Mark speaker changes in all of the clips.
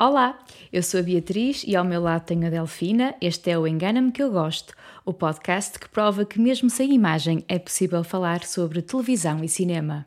Speaker 1: Olá, eu sou a Beatriz e ao meu lado tenho a Delfina. Este é o Engana-me que eu gosto, o podcast que prova que, mesmo sem imagem, é possível falar sobre televisão e cinema.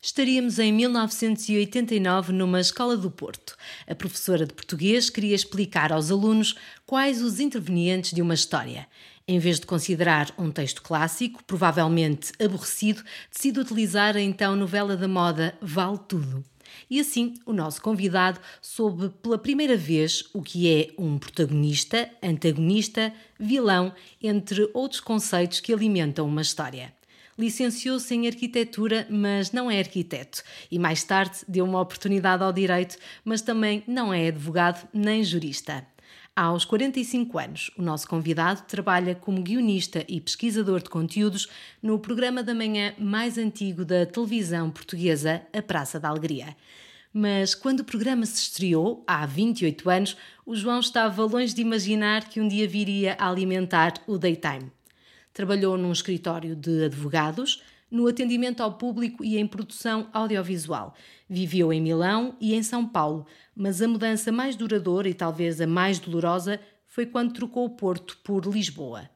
Speaker 2: Estaríamos em 1989 numa escola do Porto. A professora de português queria explicar aos alunos quais os intervenientes de uma história. Em vez de considerar um texto clássico, provavelmente aborrecido, decide utilizar a então novela da moda Vale Tudo. E assim, o nosso convidado soube pela primeira vez o que é um protagonista, antagonista, vilão, entre outros conceitos que alimentam uma história. Licenciou-se em arquitetura, mas não é arquiteto, e mais tarde deu uma oportunidade ao direito, mas também não é advogado nem jurista. Aos 45 anos, o nosso convidado trabalha como guionista e pesquisador de conteúdos no programa da manhã mais antigo da televisão portuguesa, A Praça da Alegria. Mas quando o programa se estreou, há 28 anos, o João estava longe de imaginar que um dia viria a alimentar o Daytime. Trabalhou num escritório de advogados, no atendimento ao público e em produção audiovisual. Viveu em Milão e em São Paulo, mas a mudança mais duradoura e talvez a mais dolorosa foi quando trocou o Porto por Lisboa.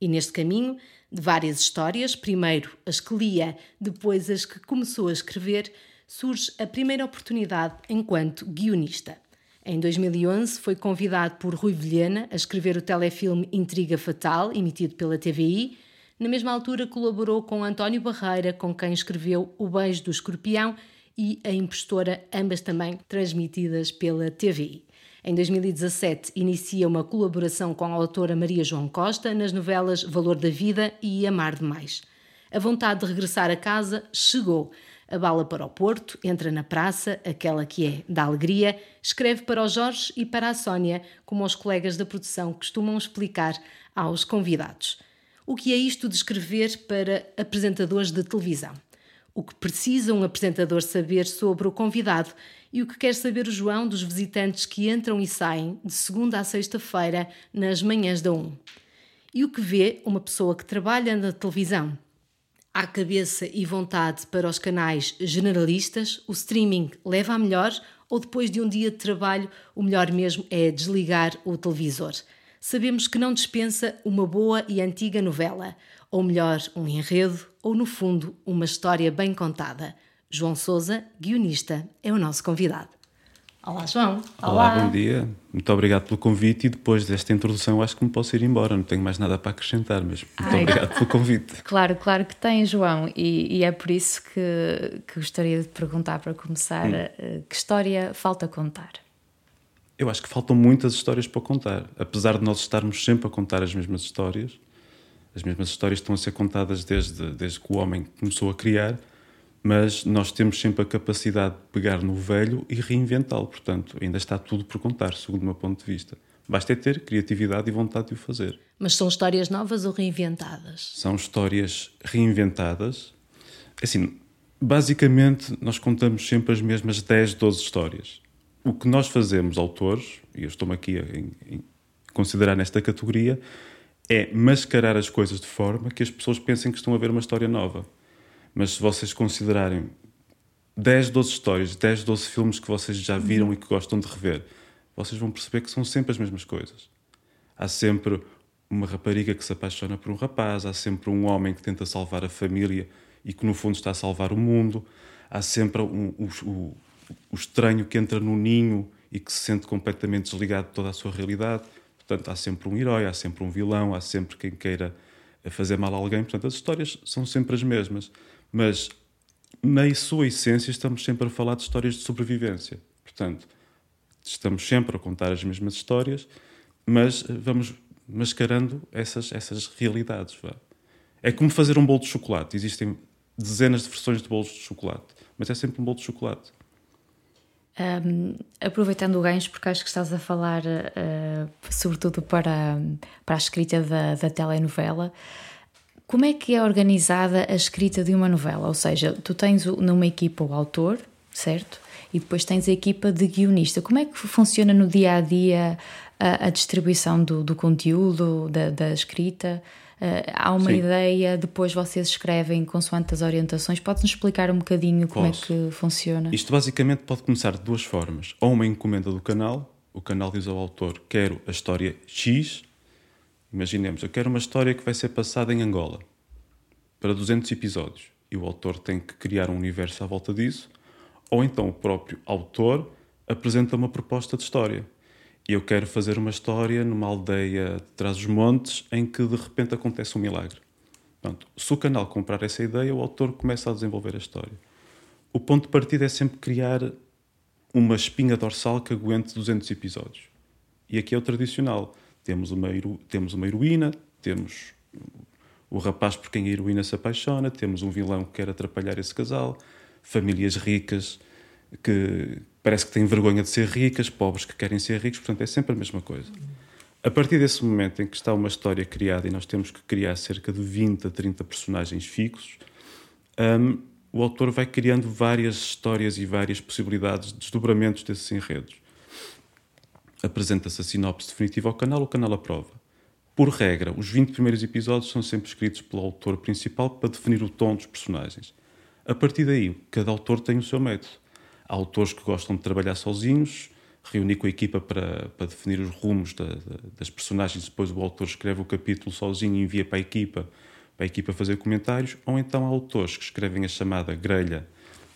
Speaker 2: E neste caminho, de várias histórias, primeiro as que lia, depois as que começou a escrever, surge a primeira oportunidade enquanto guionista. Em 2011 foi convidado por Rui Vilhena a escrever o telefilme Intriga Fatal, emitido pela TVI. Na mesma altura colaborou com António Barreira, com quem escreveu O Beijo do Escorpião e A Impostora, ambas também transmitidas pela TVI. Em 2017, inicia uma colaboração com a autora Maria João Costa nas novelas Valor da Vida e Amar Demais. A vontade de regressar a casa chegou a bala para o Porto, entra na praça, aquela que é da alegria, escreve para o Jorge e para a Sónia, como os colegas da produção costumam explicar aos convidados. O que é isto de escrever para apresentadores de televisão? O que precisa um apresentador saber sobre o convidado e o que quer saber o João dos visitantes que entram e saem de segunda a sexta-feira nas manhãs da 1? E o que vê uma pessoa que trabalha na televisão? Há cabeça e vontade para os canais generalistas, o streaming leva a melhor ou depois de um dia de trabalho o melhor mesmo é desligar o televisor? Sabemos que não dispensa uma boa e antiga novela, ou melhor, um enredo, ou no fundo, uma história bem contada. João Souza, guionista, é o nosso convidado. Olá, João.
Speaker 3: Olá. Olá, bom dia. Muito obrigado pelo convite e depois desta introdução acho que me posso ir embora, não tenho mais nada para acrescentar, mas muito Ai. obrigado pelo convite.
Speaker 1: Claro, claro que tem, João, e, e é por isso que, que, gostaria de perguntar para começar, hum. Eh, que história falta contar?
Speaker 3: Eu acho que faltam muitas histórias para contar, apesar de nós estarmos sempre a contar as mesmas histórias, as mesmas histórias estão a ser contadas desde, desde que o homem começou a criar, mas nós temos sempre a capacidade de pegar no velho e reinventá-lo. Portanto, ainda está tudo por contar, segundo o meu ponto de vista. Basta é ter criatividade e vontade de o fazer.
Speaker 2: Mas são histórias novas ou reinventadas?
Speaker 3: São histórias reinventadas. Assim, basicamente, nós contamos sempre as mesmas 10, 12 histórias. O que nós fazemos, autores, e eu estou-me aqui a, considerar nesta categoria, é mascarar as coisas de forma que as pessoas pensem que estão a ver uma história nova. Mas se vocês considerarem 10, 12 histórias, 10, 12 filmes que vocês já viram e que gostam de rever, vocês vão perceber que são sempre as mesmas coisas. Há sempre uma rapariga que se apaixona por um rapaz, há sempre um homem que tenta salvar a família e que no fundo está a salvar o mundo, há sempre um, o, o, o estranho que entra no ninho e que se sente completamente desligado de toda a sua realidade. Portanto, há sempre um herói, há sempre um vilão, há sempre quem queira fazer mal a alguém. Portanto, as histórias são sempre as mesmas. Mas, na sua essência, estamos sempre a falar de histórias de sobrevivência. Portanto, estamos sempre a contar as mesmas histórias, mas vamos mascarando essas, essas realidades. Vá. É como fazer um bolo de chocolate. Existem dezenas de versões de bolos de chocolate, mas é sempre um bolo de chocolate.
Speaker 1: Um, aproveitando o gancho, porque acho que estás a falar uh, sobretudo para, para a escrita da, da telenovela, como é que é organizada a escrita de uma novela? Ou seja, tu tens numa equipa o autor, certo? E depois tens a equipa de guionista. Como é que funciona no dia a dia a, a distribuição do, do conteúdo, da, da escrita? Uh, há uma Sim. ideia, depois vocês escrevem consoante as orientações. Podes-nos explicar um bocadinho como Posso. é que funciona?
Speaker 3: Isto basicamente pode começar de duas formas. Ou uma encomenda do canal, o canal diz ao autor: Quero a história X. Imaginemos, eu quero uma história que vai ser passada em Angola para 200 episódios. E o autor tem que criar um universo à volta disso. Ou então o próprio autor apresenta uma proposta de história eu quero fazer uma história numa aldeia de Trás-os-Montes em que de repente acontece um milagre. Pronto, se o canal comprar essa ideia, o autor começa a desenvolver a história. O ponto de partida é sempre criar uma espinha dorsal que aguente 200 episódios. E aqui é o tradicional. Temos uma, temos uma heroína, temos o rapaz por quem a heroína se apaixona, temos um vilão que quer atrapalhar esse casal, famílias ricas que, parece que têm vergonha de ser ricas, pobres que querem ser ricos, portanto é sempre a mesma coisa. A partir desse momento em que está uma história criada e nós temos que criar cerca de 20 a 30 personagens fixos, um, o autor vai criando várias histórias e várias possibilidades de desdobramentos desses enredos. Apresenta-se a sinopse definitiva ao canal, o canal aprova. Por regra, os 20 primeiros episódios são sempre escritos pelo autor principal para definir o tom dos personagens. A partir daí, cada autor tem o seu método. Há autores que gostam de trabalhar sozinhos, reunir com a equipa para, para definir os rumos da, da, das personagens, depois o autor escreve o capítulo sozinho e envia para a equipa, para a equipa fazer comentários, ou então há autores que escrevem a chamada grelha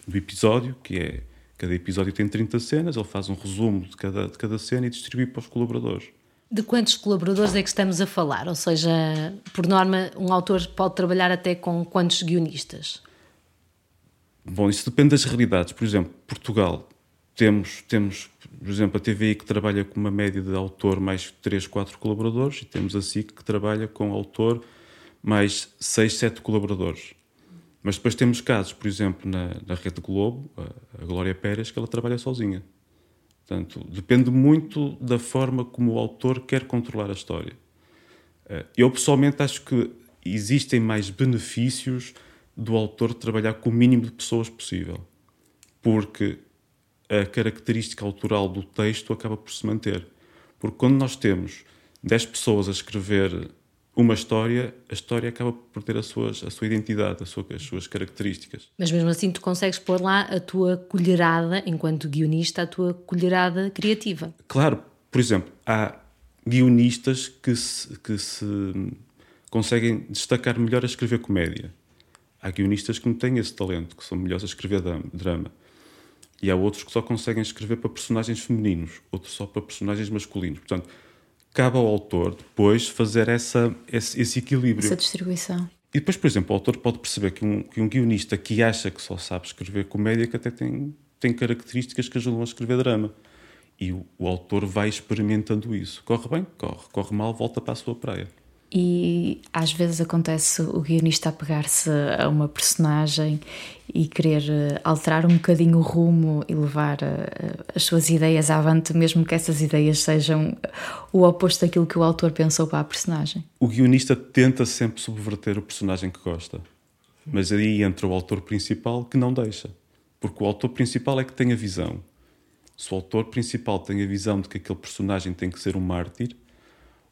Speaker 3: do episódio, que é cada episódio tem 30 cenas, ele faz um resumo de cada, de cada cena e distribui para os colaboradores.
Speaker 2: De quantos colaboradores é que estamos a falar? Ou seja, por norma, um autor pode trabalhar até com quantos guionistas?
Speaker 3: Bom, isso depende das realidades. Por exemplo, Portugal, temos, temos por exemplo, a TVI que trabalha com uma média de autor mais 3, 4 colaboradores e temos a SIC que trabalha com autor mais 6, 7 colaboradores. Mas depois temos casos, por exemplo, na, na Rede Globo, a, a Glória Pérez, que ela trabalha sozinha. Portanto, depende muito da forma como o autor quer controlar a história. Eh, eu, pessoalmente, acho que existem mais benefícios do autor trabalhar com o mínimo de pessoas possível, porque a característica autoral do texto acaba por se manter. Porque quando nós temos 10 pessoas a escrever uma história, a história acaba por ter as suas, a sua identidade, as suas, as suas características.
Speaker 2: Mas mesmo assim tu consegues pôr lá a tua colherada, enquanto guionista, a tua colherada criativa.
Speaker 3: Claro, por exemplo, há guionistas que se, que se conseguem destacar melhor a escrever comédia. Há guionistas que não têm esse talento, que são melhores a escrever drama. E há outros que só conseguem escrever para personagens femininos, outros só para personagens masculinos. Portanto, cabe ao autor depois fazer essa, esse, esse equilíbrio.
Speaker 1: Essa distribuição.
Speaker 3: E depois, por exemplo, o autor pode perceber que um, que um guionista que acha que só sabe escrever comédia, que até tem, tem características que ajudam a escrever drama. E o, o autor vai experimentando isso. Corre bem, corre. Corre mal, volta para a sua praia.
Speaker 1: E às vezes acontece o guionista apegar-se a uma personagem e querer eh, alterar um bocadinho o rumo e levar eh, as suas ideias avante, mesmo que essas ideias sejam o oposto daquilo que o autor pensou para a personagem.
Speaker 3: O guionista tenta sempre subverter o personagem que gosta, mas aí entra o autor principal que não deixa, porque o autor principal é que tem a visão. Se o autor principal tem a visão de que aquele personagem tem que ser um mártir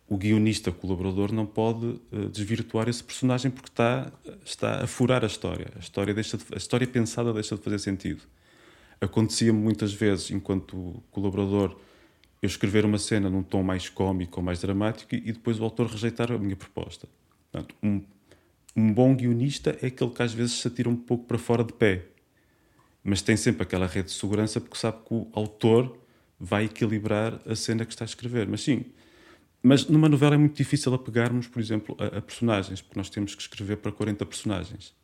Speaker 3: o guionista colaborador não pode uh, desvirtuar esse personagem porque está, está a furar a história. A história, deixa de, a história pensada deixa de fazer sentido. Acontecia-me muitas vezes, enquanto colaborador, eu escrever uma cena num tom mais cómico ou mais dramático e, e depois o autor rejeitar a minha proposta. Portanto, um, um bom guionista é aquele que às vezes se atira um pouco para fora de pé, mas tem sempre aquela rede de segurança porque sabe que o autor vai equilibrar a cena que está a escrever. Mas sim, mas numa novela é muito difícil apegarmos, por exemplo, a, a, personagens, porque nós temos que escrever para 40 personagens.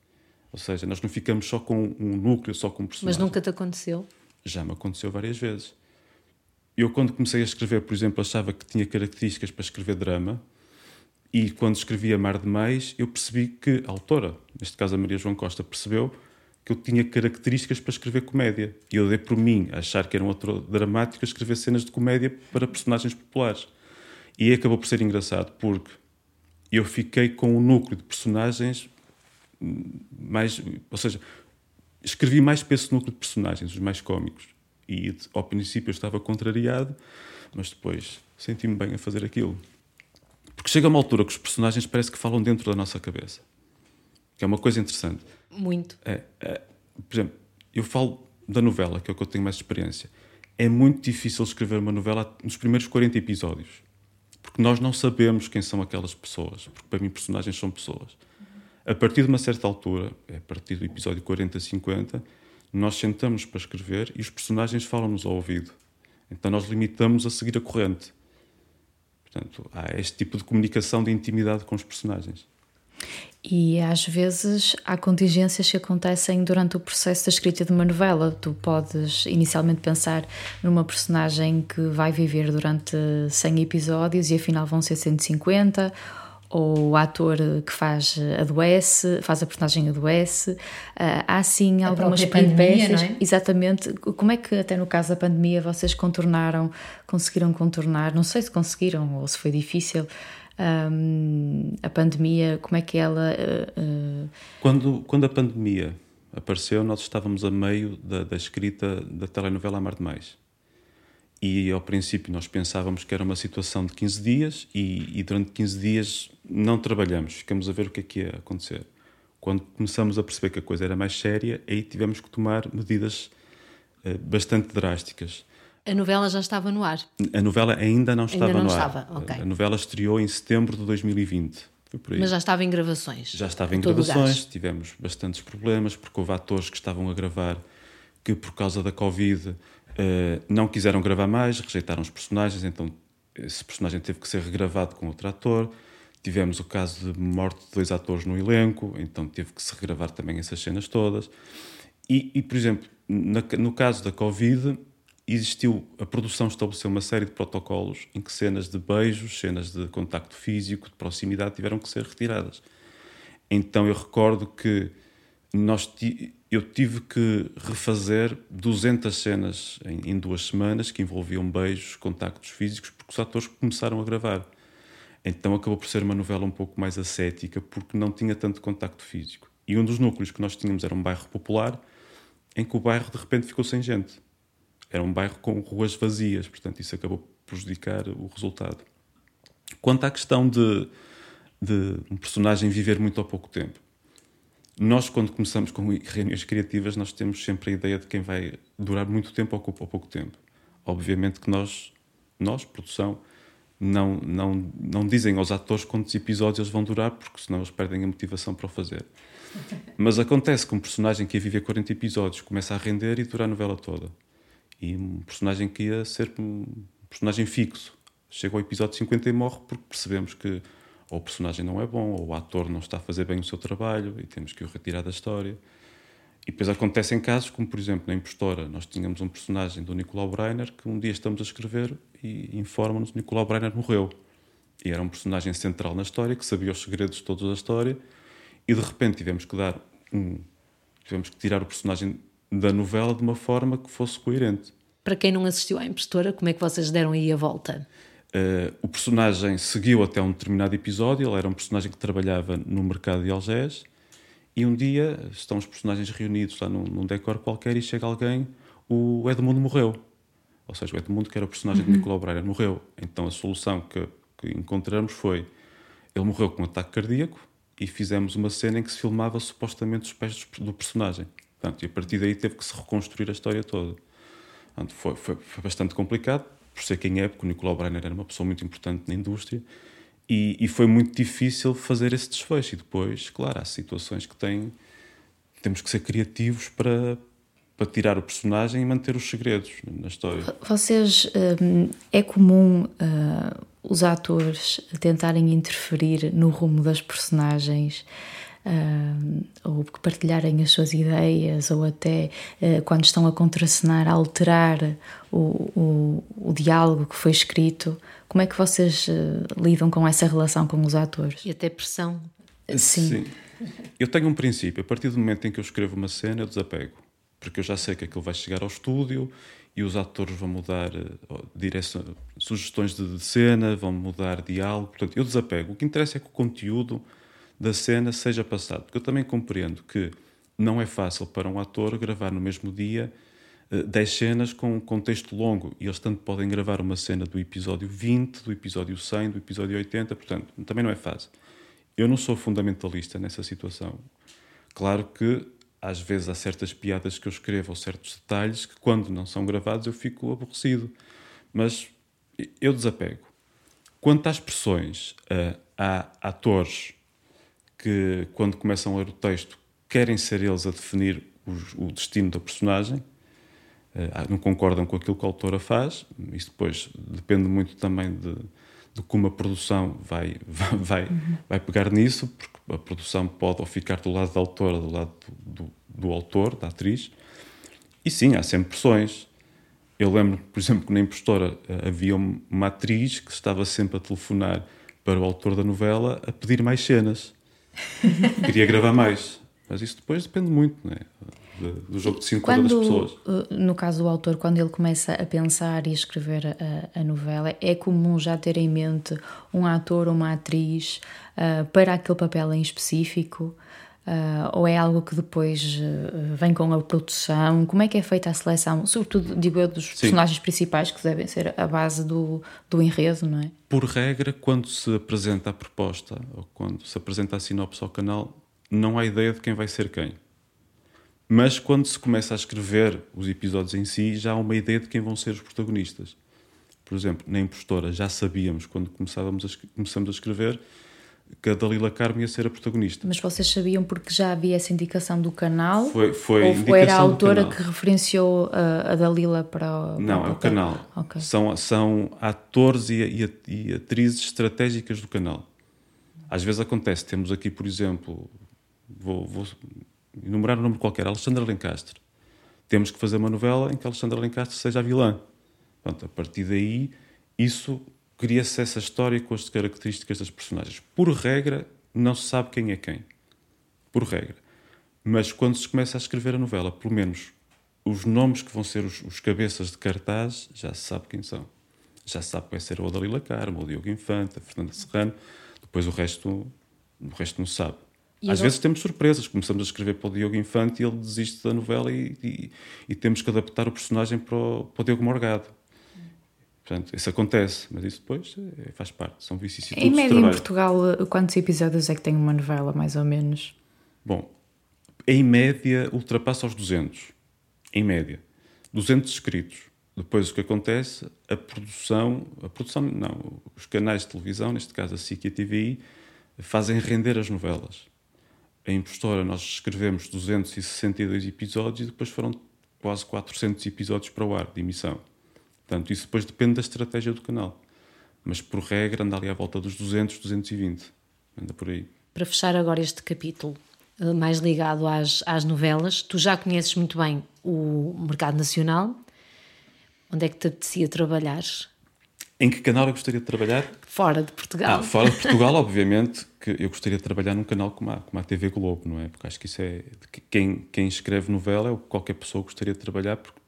Speaker 3: Ou seja, nós não ficamos só com um núcleo, só com um personagem.
Speaker 2: Mas nunca te aconteceu?
Speaker 3: Já me aconteceu várias vezes. Eu, quando comecei a escrever, por exemplo, achava que tinha características para escrever drama, e quando escrevia Mar de Mais, eu percebi que a autora, neste caso a Maria João Costa, percebeu que eu tinha características para escrever comédia. E eu dei por mim a achar que era um autor dramático a escrever cenas de comédia para personagens populares. E acabou por ser engraçado porque eu fiquei com o um núcleo de personagens mais. Ou seja, escrevi mais para esse núcleo de personagens, os mais cómicos. E ao princípio eu estava contrariado, mas depois senti-me bem a fazer aquilo. Porque chega uma altura que os personagens parece que falam dentro da nossa cabeça. Que é uma coisa interessante.
Speaker 2: Muito.
Speaker 3: É, é, por exemplo, eu falo da novela, que é o que eu tenho mais experiência. É muito difícil escrever uma novela nos primeiros 40 episódios. Porque nós não sabemos quem são aquelas pessoas. Porque para mim, personagens são pessoas. A partir de uma certa altura, é a partir do episódio 40, 50, nós sentamos para escrever e os personagens falam-nos ao ouvido. Então nós limitamos a seguir a corrente. Portanto, há este tipo de comunicação de intimidade com os personagens.
Speaker 1: E às vezes há contingências que acontecem durante o processo da escrita de uma novela. Tu podes inicialmente pensar numa personagem que vai viver durante 100 episódios e afinal vão ser 150, ou o ator que faz adoece, faz a personagem adoece. Ah, há sim algumas peripécias. É? Exatamente. Como é que, até no caso da pandemia, vocês contornaram, conseguiram contornar? Não sei se conseguiram ou se foi difícil um, a pandemia, como é que ela. Uh,
Speaker 3: uh... Quando, quando a pandemia apareceu, nós estávamos a meio da, da escrita da telenovela Amar Demais. E ao princípio nós pensávamos que era uma situação de 15 dias e, e, durante 15 dias não trabalhamos, ficamos a ver o que é que ia acontecer. Quando começamos a perceber que a coisa era mais séria, aí tivemos que tomar medidas uh, bastante drásticas.
Speaker 2: A novela já estava no ar?
Speaker 3: A novela ainda não estava
Speaker 2: ainda não
Speaker 3: no
Speaker 2: estava.
Speaker 3: ar.
Speaker 2: Okay.
Speaker 3: A novela estreou em setembro de 2020.
Speaker 2: Mas já estava em gravações?
Speaker 3: Já estava em gravações, tivemos bastantes problemas, porque houve atores que estavam a gravar que, por causa da Covid, eh, não quiseram gravar mais, rejeitaram os personagens, então esse personagem teve que ser regravado com outro ator. Tivemos o caso de morte de dois atores no elenco, então teve que se regravar também essas cenas todas. E, e por exemplo, na, no caso da Covid, existiu, a produção estabeleceu uma série de protocolos em que cenas de beijos, cenas de contacto físico, de proximidade, tiveram que ser retiradas. Então eu recordo que nós eu tive que refazer 200 cenas em, em, duas semanas que envolviam beijos, contactos físicos, porque os atores começaram a gravar. Então acabou por ser uma novela um pouco mais ascética, porque não tinha tanto contacto físico. E um dos núcleos que nós tínhamos era um bairro popular, em que o bairro de repente ficou sem gente era um bairro com ruas vazias, portanto, isso acabou por prejudicar o resultado. Quanto à questão de, de um personagem viver muito ou pouco tempo, nós, quando começamos com reuniões criativas, nós temos sempre a ideia de quem vai durar muito tempo ou, ou pouco tempo. Obviamente que nós, nós, produção, não, não, não dizem aos atores quantos episódios eles vão durar, porque senão eles perdem a motivação para o fazer. Mas acontece que um personagem que ia viver 40 episódios começa a render e dura a novela toda e um personagem que ia ser um personagem fixo. Chega ao episódio 50 e morre porque percebemos que ou o personagem não é bom, ou o ator não está a fazer bem o seu trabalho e temos que o retirar da história. E depois acontecem casos como, por exemplo, na Impostora, nós tínhamos um personagem do Nicolau Breiner que um dia estamos a escrever e informa-nos que Nicolau Breiner morreu. E era um personagem central na história, que sabia os segredos todos da história, e de repente tivemos que dar um. tivemos que tirar o personagem da novela de uma forma que fosse coerente.
Speaker 2: Para quem não assistiu à Impostora, como é que vocês deram aí a volta?
Speaker 3: Uh, o personagem seguiu até um determinado episódio, ele era um personagem que trabalhava no mercado de Algés, e um dia estão os personagens reunidos lá num, num decor qualquer e chega alguém, o Edmundo morreu. Ou seja, o Edmundo, que era o personagem uhum. de Nicolau Breyer, morreu. Então a solução que, que encontramos foi: ele morreu com um ataque cardíaco e fizemos uma cena em que se filmava supostamente os pés do personagem. Portanto, e a partir daí teve que se reconstruir a história toda. Portanto, foi, foi, foi bastante complicado, por ser quem é, porque o Nicolau Breiner era uma pessoa muito importante na indústria, e, e, foi muito difícil fazer esse desfecho. E depois, claro, há situações que têm. Temos que ser criativos para, para tirar o personagem e manter os segredos na história.
Speaker 1: Vocês. Hum, é comum uh, os atores tentarem interferir no rumo das personagens uh, ou partilharem as suas ideias, ou até uh, quando estão a contracenar, a alterar o, o, o, diálogo que foi escrito. Como é que vocês uh, lidam com essa relação com os atores?
Speaker 2: E até pressão.
Speaker 3: Sim. Sim. Eu tenho um princípio: a partir do momento em que eu escrevo uma cena, eu desapego. Porque eu já sei que aquilo vai chegar ao estúdio e os atores vão mudar direção, sugestões de cena, vão mudar diálogo. Portanto, eu desapego. O que interessa é que o conteúdo da cena seja passado. Porque eu também compreendo que não é fácil para um ator gravar no mesmo dia 10 cenas com um contexto longo e eles tanto podem gravar uma cena do episódio 20, do episódio 100, do episódio 80, portanto, também não é fácil. Eu não sou fundamentalista nessa situação. Claro que às vezes há certas piadas que eu escrevo ou certos detalhes que quando não são gravados eu fico aborrecido. Mas eu desapego. Quanto às expressões, uh, há atores que, quando começam a ler o texto, querem ser eles a definir o, o destino da personagem, uh, não concordam com aquilo que a autora faz. Isso depois depende muito também de, de como a produção vai, vai, vai, uhum. vai pegar nisso, porque a produção pode ou ficar do lado da autora, do lado do, do, do autor, da atriz. E sim, há sempre pressões. Eu lembro, por exemplo, que na impostora eh, havia uma atriz que estava sempre a telefonar para o autor da novela a pedir mais cenas. Queria gravar mais. Mas isso depois depende muito, não é? do jogo de cintura das pessoas.
Speaker 1: Eh, no caso do autor, quando ele começa a pensar e a escrever a, a novela, é comum já ter em mente um ator ou uma atriz uh, para aquele papel em específico? Uh, ou é algo que depois uh, vem com a produção? Como é que é feita a seleção? Sobretudo, digo eu, dos Sim. personagens principais, que devem ser a base do, do enredo, não é?
Speaker 3: Por regra, quando se apresenta a proposta ou quando se apresenta a sinopse ao canal, não há ideia de quem vai ser quem. Mas quando se começa a escrever os episódios em si, já há uma ideia de quem vão ser os protagonistas. Por exemplo, na Impostora já sabíamos, quando começávamos a, começamos a escrever, que a Dalila Carmo ia ser a protagonista.
Speaker 1: Mas vocês sabiam porque já havia essa indicação do canal?
Speaker 3: Foi, foi
Speaker 1: ou foi era a autora que referenciou a, a Dalila para
Speaker 3: o. Não, para é o canal. Okay. São, são atores e, e, e atrizes estratégicas do canal. Às vezes acontece, temos aqui, por exemplo, vou, vou enumerar um nome qualquer, Alexandra Lencastre. Temos que fazer uma novela em que Alexandra Lencastre seja a vilã. Pronto, a partir daí, isso cria-se essa história com as características das personagens. Por regra, não se sabe quem é quem. Por regra. Mas quando se começa a escrever a novela, pelo menos os nomes que vão ser os, os cabeças de cartaz, já se sabe quem são. Já se sabe que vai ser o Dalila Carmo, o Diogo Infante, a Fernanda Serrano. Depois o resto, o resto não se sabe. E Às vezes temos surpresas, começamos a escrever para o Diogo Infante e ele desiste da novela e, e, e temos que adaptar o personagem para o, para o Diogo Morgado. Portanto, isso acontece, mas isso depois é, faz parte, são vicissitudes
Speaker 1: Em média, em Portugal, quantos episódios é que tem uma novela, mais ou menos?
Speaker 3: Bom, em média ultrapassa os 200. Em média. 200 escritos. Depois o que acontece, a produção, a produção não, os canais de televisão, neste caso a SIC e a TVI, fazem render as novelas a Impostora nós escrevemos 262 episódios e depois foram quase 400 episódios para o ar de emissão. Portanto, isso depois depende da estratégia do canal. Mas, por regra, anda ali à volta dos 200, 220. Anda por aí.
Speaker 2: Para fechar agora este capítulo, eh, mais ligado às, às novelas, tu já conheces muito bem o mercado nacional. Onde é que te apetecia trabalhar?
Speaker 3: Em que canal eu gostaria de trabalhar?
Speaker 2: Fora de Portugal.
Speaker 3: Ah, fora de Portugal, obviamente, que eu gostaria de trabalhar num canal como a, como a TV Globo, não é? Porque acho que isso é. Quem, quem escreve novela é o que qualquer pessoa gostaria de trabalhar, porque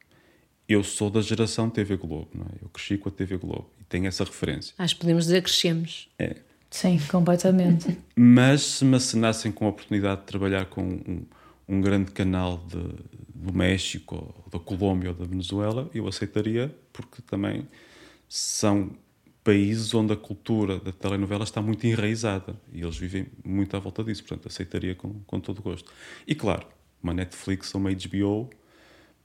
Speaker 3: eu sou da geração TV Globo, não é? Eu cresci com a TV Globo e tenho essa referência.
Speaker 2: Acho que podemos dizer que crescemos.
Speaker 3: É.
Speaker 1: Sim, completamente.
Speaker 3: Mas se me assinassem com a oportunidade de trabalhar com um, um grande canal de, do México, ou da Colômbia ou da Venezuela, eu aceitaria, porque também são países onde a cultura da telenovela está muito enraizada e eles vivem muito à volta disso, portanto aceitaria com, com todo o gosto. E claro, uma Netflix ou uma HBO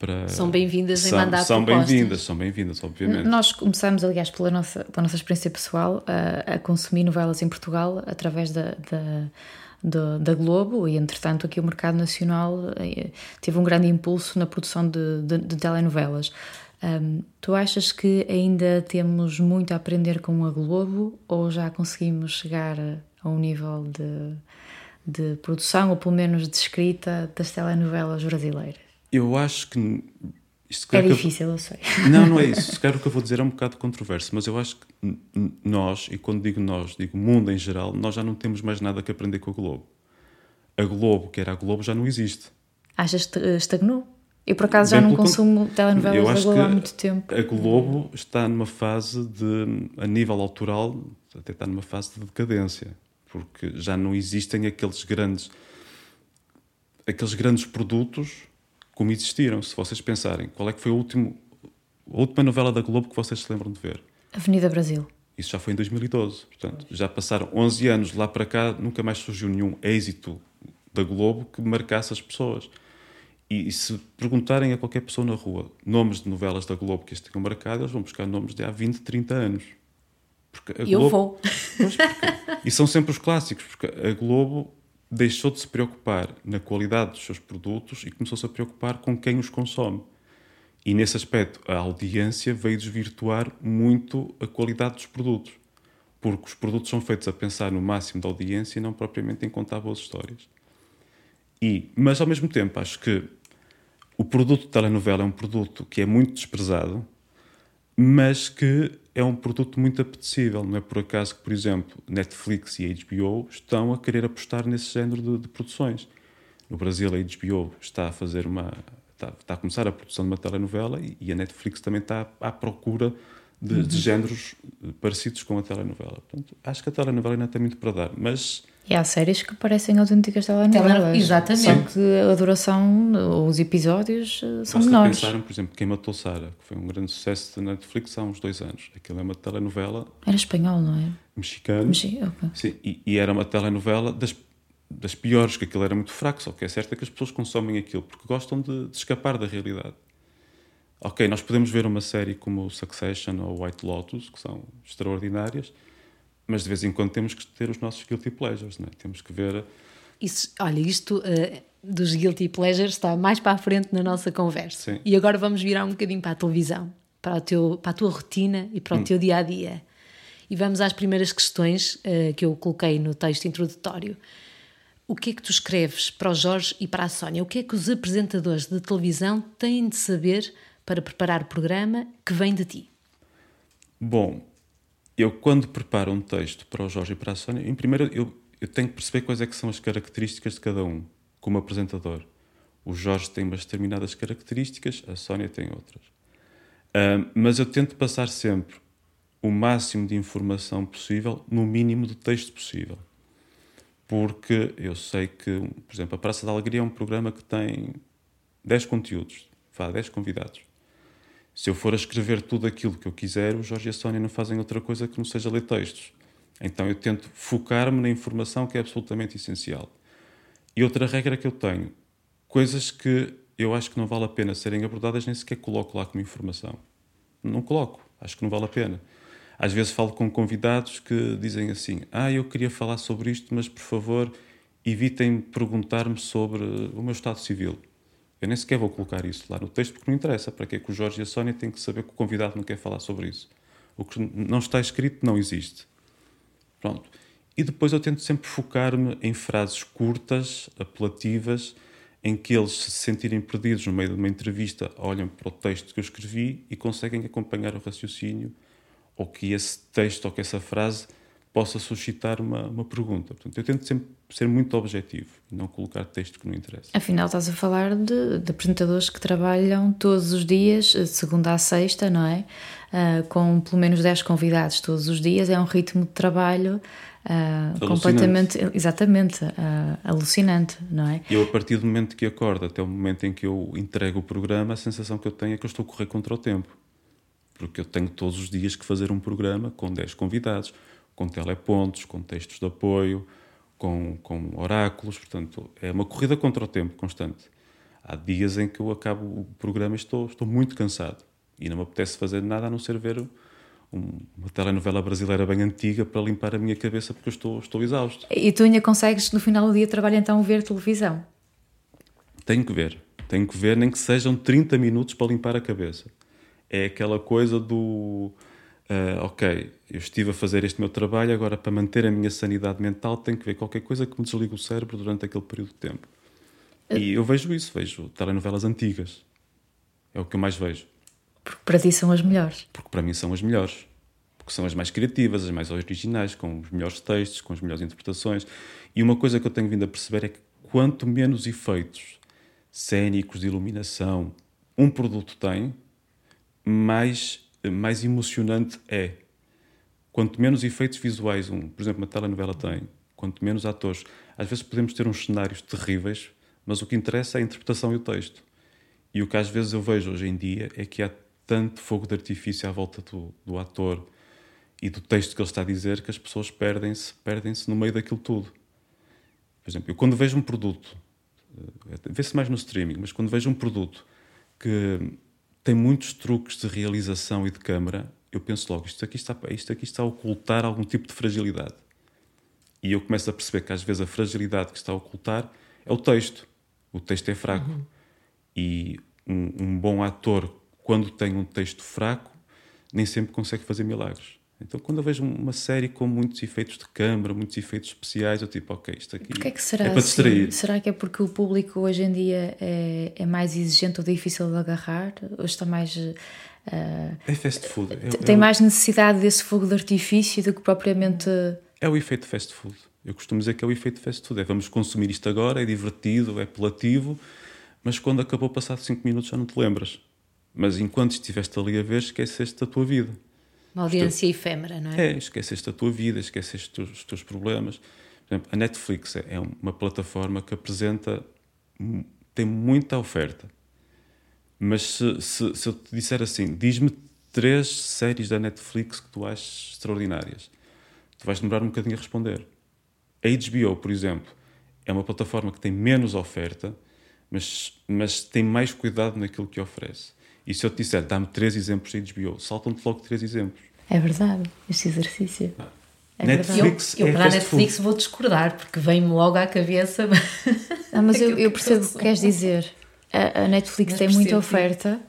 Speaker 3: para...
Speaker 2: São bem-vindas em mandar
Speaker 3: São bem-vindas, são bem-vindas, obviamente.
Speaker 1: Nós começamos, aliás, pela nossa, pela nossa experiência pessoal, a, a consumir novelas em Portugal através da, da da, da, Globo e, entretanto, aqui o mercado nacional eh, teve um grande impulso na produção de, de, de telenovelas. Um, tu achas que ainda temos muito a aprender com a Globo ou já conseguimos chegar a um nível de, de produção ou pelo menos de escrita das telenovelas brasileiras?
Speaker 3: Eu acho que.
Speaker 1: Isto, é difícil, eu... eu sei.
Speaker 3: Não, não é isso. Se calhar o que eu vou dizer é um bocado controverso, mas eu acho que nós, e quando digo nós, digo mundo em geral, nós já não temos mais nada que aprender com a Globo. A Globo, que era a Globo, já não existe.
Speaker 1: Achas que estagnou? Eu, por acaso, já não consumo con... telenovelas da Globo há muito tempo.
Speaker 3: A Globo está numa fase de, a nível autoral, até está numa fase de decadência, porque já não existem aqueles grandes, aqueles grandes produtos como existiram. Se vocês pensarem, qual é que foi a, último, a última novela da Globo que vocês se lembram de ver?
Speaker 1: Avenida Brasil.
Speaker 3: Isso já foi em 2012. Portanto, já passaram 11 anos de lá para cá, nunca mais surgiu nenhum êxito da Globo que marcasse as pessoas. E, e, se perguntarem a qualquer pessoa na rua nomes de novelas da Globo que este tenham marcado, eles vão buscar nomes de há 20, 30 anos.
Speaker 1: Porque a Eu Globo, vou.
Speaker 3: Pois, porque, e são sempre os clássicos, porque a Globo deixou de se preocupar na qualidade dos seus produtos e começou-se a preocupar com quem os consome. E nesse aspecto, a audiência veio desvirtuar muito a qualidade dos produtos, porque os produtos são feitos a pensar no máximo da audiência e não propriamente em contar boas histórias. E, mas ao mesmo tempo, acho que o produto de telenovela é um produto que é muito desprezado, mas que é um produto muito apetecível. Não é por acaso que, por exemplo, Netflix e HBO estão a querer apostar nesse género de, de produções. No Brasil, a HBO está a fazer uma. Está, está, a começar a produção de uma telenovela e, e a Netflix também está à, à procura de, uhum. de, géneros parecidos com a telenovela. Portanto, acho que a telenovela ainda tem muito para dar, mas
Speaker 1: e há séries que parecem autênticas telenovelas.
Speaker 2: Exatamente.
Speaker 1: Só que a duração, os episódios eh, são Basta menores.
Speaker 3: pensaram, por exemplo, Quem Matou Sara, que foi um grande sucesso da Netflix há uns dois anos. Aquilo é uma telenovela...
Speaker 1: Era espanhol, não é?
Speaker 3: Mexicano.
Speaker 1: Mexi okay.
Speaker 3: Sim, e, e, era uma telenovela das, das piores, que aquilo era muito fraco, só que é certo é que as pessoas consomem aquilo porque gostam de, de escapar da realidade. Ok, nós podemos ver uma série como Succession ou White Lotus, que são extraordinárias, mas de vez em quando temos que ter os nossos guilty pleasures, não é? Temos que ver.
Speaker 2: Isso, olha, isto uh, dos guilty pleasures está mais para a frente na nossa conversa.
Speaker 3: Sim.
Speaker 2: E agora vamos virar um bocadinho para a televisão, para, o teu, para a tua rotina e para o hum. teu dia a dia. E vamos às primeiras questões uh, que eu coloquei no texto introdutório. O que é que tu escreves para o Jorge e para a Sónia? O que é que os apresentadores de televisão têm de saber para preparar o programa que vem de ti?
Speaker 3: Bom, eu quando preparo um texto para o Jorge e para a Sónia, em primeiro eu, eu tenho que perceber quais é que são as características de cada um, como apresentador. O Jorge tem umas determinadas características, a Sónia tem outras. Uh, mas eu tento passar sempre o máximo de informação possível no mínimo de texto possível. Porque eu sei que, por exemplo, a Praça da Alegria é um programa que tem 10 conteúdos, vá, 10 convidados se eu for a escrever tudo aquilo que eu quiser, o Jorge e a Sónia não fazem outra coisa que não seja ler textos. Então eu tento focar-me na informação que é absolutamente essencial. E outra regra que eu tenho, coisas que eu acho que não vale a pena serem abordadas, nem sequer coloco lá como informação. Não coloco, acho que não vale a pena. Às vezes falo com convidados que dizem assim: Ah, eu queria falar sobre isto, mas por favor evitem perguntar-me sobre o meu estado civil. Eu nem sequer vou colocar isso lá no texto porque não interessa. Para que é que o Jorge e a Sónia têm que saber que o convidado não quer falar sobre isso? O que não está escrito não existe. Pronto. E depois eu tento sempre focar-me em frases curtas, apelativas, em que eles se sentirem perdidos no meio de uma entrevista, olham para o texto que eu escrevi e conseguem acompanhar o raciocínio, ou que esse texto ou que essa frase possa suscitar uma, uma pergunta. Portanto, eu tento sempre ser muito objetivo e não colocar texto que não interessa.
Speaker 1: Afinal, estás a falar de, de apresentadores que trabalham todos os dias, segunda a sexta, não é? Uh, com pelo menos 10 convidados todos os dias, é um ritmo de trabalho uh, completamente, exatamente, uh, alucinante, não é?
Speaker 3: Eu, a partir do momento que acordo até o momento em que eu entrego o programa, a sensação que eu tenho é que eu estou a correr contra o tempo. Porque eu tenho todos os dias que fazer um programa com 10 convidados com telepontos, com textos de apoio, com, com oráculos, portanto, é uma corrida contra o tempo constante. Há dias em que eu acabo o programa e estou, estou muito cansado e não me apetece fazer nada a não ser ver um, uma telenovela brasileira bem antiga para limpar a minha cabeça porque eu estou, estou exausto.
Speaker 1: E tu ainda consegues no final do dia de trabalho então ver televisão?
Speaker 3: Tenho que ver, tenho que ver, nem que sejam 30 minutos para limpar a cabeça. É aquela coisa do uh, ok, eu estive a fazer este meu trabalho, agora para manter a minha sanidade mental tenho que ver qualquer coisa que me desligue o cérebro durante aquele período de tempo. E eu vejo isso, vejo telenovelas antigas. É o que eu mais vejo.
Speaker 1: Porque para ti são as melhores.
Speaker 3: Porque para mim são as melhores. Porque são as mais criativas, as mais originais, com os melhores textos, com as melhores interpretações. E uma coisa que eu tenho vindo a perceber é que quanto menos efeitos cênicos de iluminação um produto tem, mais mais emocionante é. Quanto menos efeitos visuais, um, por exemplo, uma telenovela tem, quanto menos atores. Às vezes podemos ter uns cenários terríveis, mas o que interessa é a interpretação e o texto. E o que às vezes eu vejo hoje em dia é que há tanto fogo de artifício à volta do, do ator e do texto que ele está a dizer que as pessoas perdem-se perdem-se no meio daquilo tudo. Por exemplo, eu quando vejo um produto, eh, vê-se mais no streaming, mas quando vejo um produto que tem muitos truques de realização e de câmara, eu penso logo, isto aqui está, isto aqui está a ocultar algum tipo de fragilidade. E eu começo a perceber que às vezes a fragilidade que está a ocultar é o texto. O texto é fraco. Uhum. E um, um bom ator, quando tem um texto fraco, nem sempre consegue fazer milagres. Então, quando eu vejo uma série com muitos efeitos de câmara, muitos efeitos especiais, eu tipo, ok, isto aqui
Speaker 1: que é, que será
Speaker 3: é para distrair.
Speaker 1: Assim? Será que é porque o público hoje em dia é, é mais exigente ou difícil de agarrar? Ou está mais. Uh,
Speaker 3: é fast food. É,
Speaker 1: tem é mais necessidade desse fogo de artifício do que propriamente.
Speaker 3: É o efeito fast food. Eu costumo dizer que é o efeito fast food. É vamos consumir isto agora, é divertido, é apelativo, mas quando acabou, passado 5 minutos, já não te lembras. Mas enquanto estiveste ali a ver, esqueceste da tua vida.
Speaker 2: Uma audiência Estou... efêmera, não é?
Speaker 3: É, esqueceste a tua vida, esqueceste os teus problemas. Por exemplo, a Netflix é, é uma plataforma que apresenta, tem muita oferta. Mas se, se, se eu te disser assim, diz-me três séries da Netflix que tu achas extraordinárias, tu vais demorar um bocadinho a responder. A HBO, por exemplo, é uma plataforma que tem menos oferta, mas, mas tem mais cuidado naquilo que oferece. E se eu te disser, dá-me três exemplos da HBO, saltam-te logo três exemplos.
Speaker 1: É verdade, este exercício.
Speaker 3: É Netflix
Speaker 2: eu, eu
Speaker 3: é
Speaker 2: para a Netflix food. vou discordar, porque vem-me logo à cabeça.
Speaker 1: Não, mas eu, eu percebo o que queres dizer. A, a Netflix mas tem muita oferta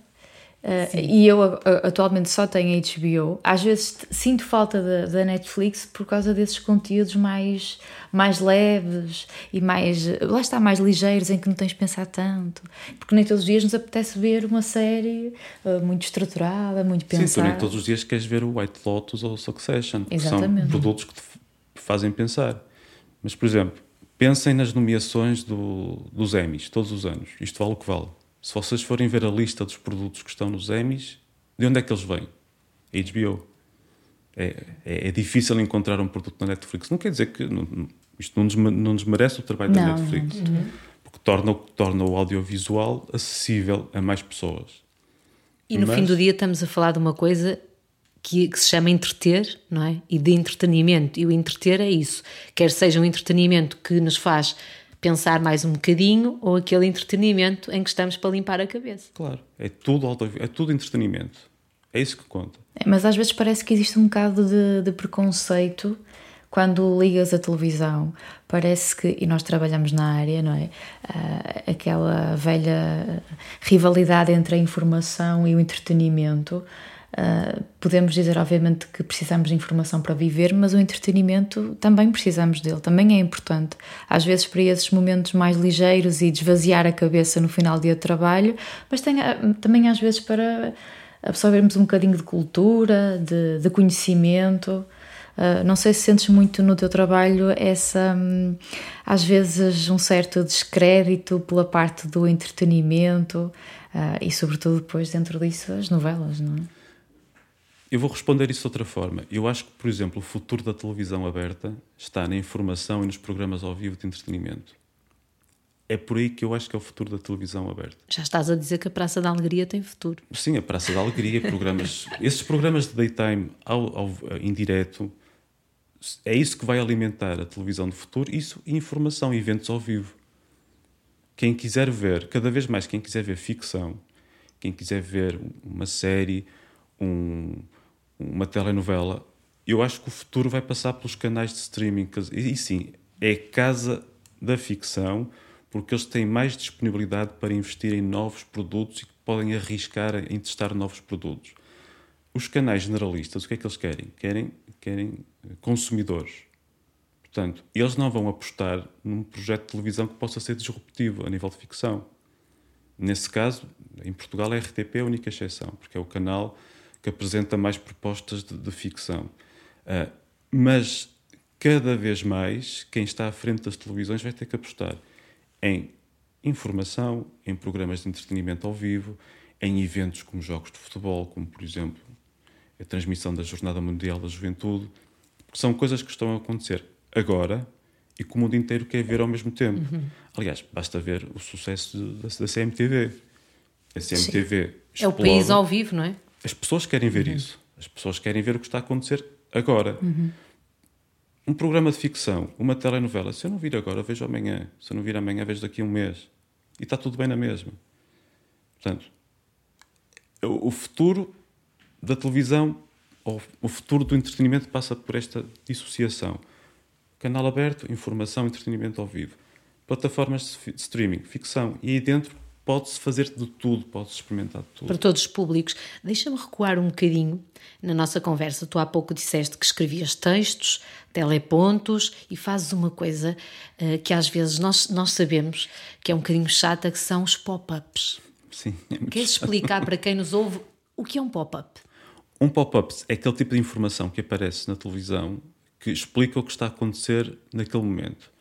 Speaker 1: Uh, e eu atualmente só tenho HBO. Às vezes sinto falta da, da, Netflix por causa desses conteúdos mais, mais leves e mais. lá está, mais ligeiros, em que não tens de pensar tanto. Porque nem todos os dias nos apetece ver uma série uh, muito estruturada, muito pensada. Sim,
Speaker 3: nem todos os dias queres ver o White Lotus ou o Succession. Exatamente. São produtos que te fazem pensar. Mas, por exemplo, pensem nas nomeações do, dos Emmys, todos os anos. Isto vale o que vale se vocês forem ver a lista dos produtos que estão nos Emmys, de onde é que eles vêm? HBO. É, é, é difícil encontrar um produto na Netflix. Não quer dizer que não, isto não, desme, não desmerece o trabalho não, da Netflix, não, não. porque torna, torna o audiovisual acessível a mais pessoas.
Speaker 2: E no Mas, fim do dia estamos a falar de uma coisa que, que, se chama entreter, não é? E de entretenimento. E o entreter é isso. Quer seja um entretenimento que nos faz pensar mais um bocadinho ou aquele entretenimento em que estamos para limpar a cabeça.
Speaker 3: Claro, é tudo, é tudo entretenimento. É isso que conta.
Speaker 1: É, mas às vezes parece que existe um bocado de, de preconceito quando ligas a televisão, parece que, e nós trabalhamos na área, não é? Uh, aquela velha rivalidade entre a informação e o entretenimento. Uh, podemos dizer, obviamente, que precisamos de informação para viver, mas o entretenimento também precisamos dele, também é importante. Às vezes, para esses momentos mais ligeiros e desvaziar a cabeça no final do dia de trabalho, mas tem, ah, também às vezes para absorvermos um bocadinho de cultura, de, de conhecimento. Uh, não sei se sentes muito no teu trabalho essa, um, às vezes, um certo descrédito pela parte do entretenimento uh, e, sobretudo, depois dentro disso, as novelas, não é?
Speaker 3: Eu vou responder isso de outra forma. Eu acho que, por exemplo, o futuro da televisão aberta está na informação e nos programas ao vivo de entretenimento. É por aí que eu acho que é o futuro da televisão aberta.
Speaker 2: Já estás a dizer que a Praça da Alegria tem futuro.
Speaker 3: Sim, a Praça da Alegria, programas. esses programas de daytime ao, ao, em direto, é isso que vai alimentar a televisão do futuro. Isso e informação, eventos ao vivo. Quem quiser ver, cada vez mais, quem quiser ver ficção, quem quiser ver uma série, um, uma telenovela, eu acho que o futuro vai passar pelos canais de streaming. E, sim, é casa da ficção, porque eles têm mais disponibilidade para investir em novos produtos e podem arriscar em testar novos produtos. Os canais generalistas, o que é que eles querem? Querem, querem consumidores. Portanto, eles não vão apostar num projeto de televisão que possa ser disruptivo a nível de ficção. Nesse caso, em Portugal, a RTP é a única exceção, porque é o canal que apresenta mais propostas de, de ficção. Uh, mas cada vez mais quem está à frente das televisões vai ter que apostar em informação, em programas de entretenimento ao vivo, em eventos como jogos de futebol, como por exemplo a transmissão da Jornada Mundial da Juventude, porque são coisas que estão a acontecer agora e que o mundo inteiro quer ver ao mesmo tempo. Uhum. Aliás, basta ver o sucesso da, da CMTV A CMTV
Speaker 2: É o país ao vivo, não é?
Speaker 3: As pessoas querem ver uhum. isso. As pessoas querem ver o que está a acontecer agora. Uhum. Um programa de ficção, uma telenovela, se eu não vir agora, vejo amanhã. Se eu não vir amanhã, vejo daqui a um mês. E está tudo bem na mesma. Portanto, o futuro da televisão, ou o futuro do entretenimento passa por esta dissociação. Canal aberto, informação, entretenimento ao vivo. Plataformas de streaming, ficção. E aí dentro pode-se fazer de tudo, pode-se experimentar de tudo.
Speaker 2: Para todos os públicos. Deixa-me recuar um bocadinho na nossa conversa. Tu há pouco disseste que escrevias textos, telepontos e fazes uma coisa uh, que às vezes nós, nós sabemos que é um bocadinho chata, que são os pop-ups.
Speaker 3: Sim.
Speaker 2: É Queres explicar para quem nos ouve o que é um pop-up?
Speaker 3: Um pop-up é aquele tipo de informação que aparece na televisão que explica o que está a acontecer naquele momento.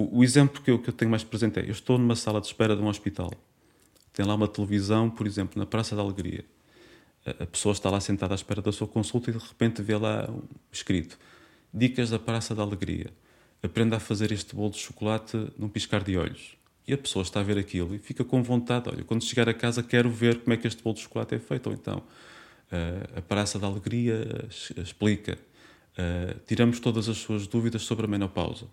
Speaker 3: O, exemplo que eu, que eu tenho mais presente é: eu estou numa sala de espera de um hospital. Tem lá uma televisão, por exemplo, na Praça da Alegria. A, pessoa está lá sentada à espera da sua consulta e de repente vê lá escrito: Dicas da Praça da Alegria. Aprenda a fazer este bolo de chocolate num piscar de olhos. E a pessoa está a ver aquilo e fica com vontade. Olha, quando chegar a casa quero ver como é que este bolo de chocolate é feito. Ou então, uh, a Praça da Alegria explica. Uh, tiramos todas as suas dúvidas sobre a menopausa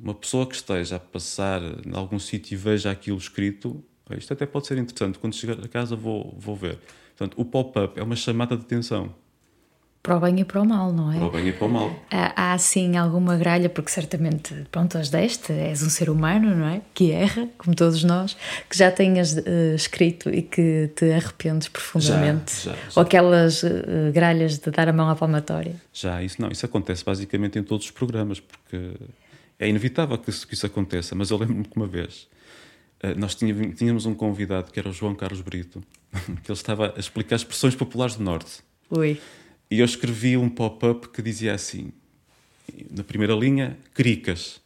Speaker 3: uma pessoa que esteja a passar em algum sítio e veja aquilo escrito, isto até pode ser interessante, quando chegar a casa vou, vou ver. Portanto, o pop-up é uma chamada de atenção.
Speaker 1: Para o bem e para o mal, não é?
Speaker 3: Para o bem e para o mal.
Speaker 1: Há, há sim alguma gralha, porque certamente, pronto, as deste, és um ser humano, não é? Que erra, como todos nós, que já tenhas uh, escrito e que te arrependes profundamente. Já, já, já. Ou aquelas uh, gralhas de dar a mão à palmatória.
Speaker 3: Já, isso não, isso acontece basicamente em todos os programas, porque é inevitável que isso, que isso aconteça, mas eu lembro-me que uma vez uh, nós tínhamos, tínhamos, um convidado que era o João Carlos Brito, que ele estava a explicar expressões populares do Norte.
Speaker 1: Ui.
Speaker 3: E eu escrevi um pop-up que dizia assim, na primeira linha, cricas.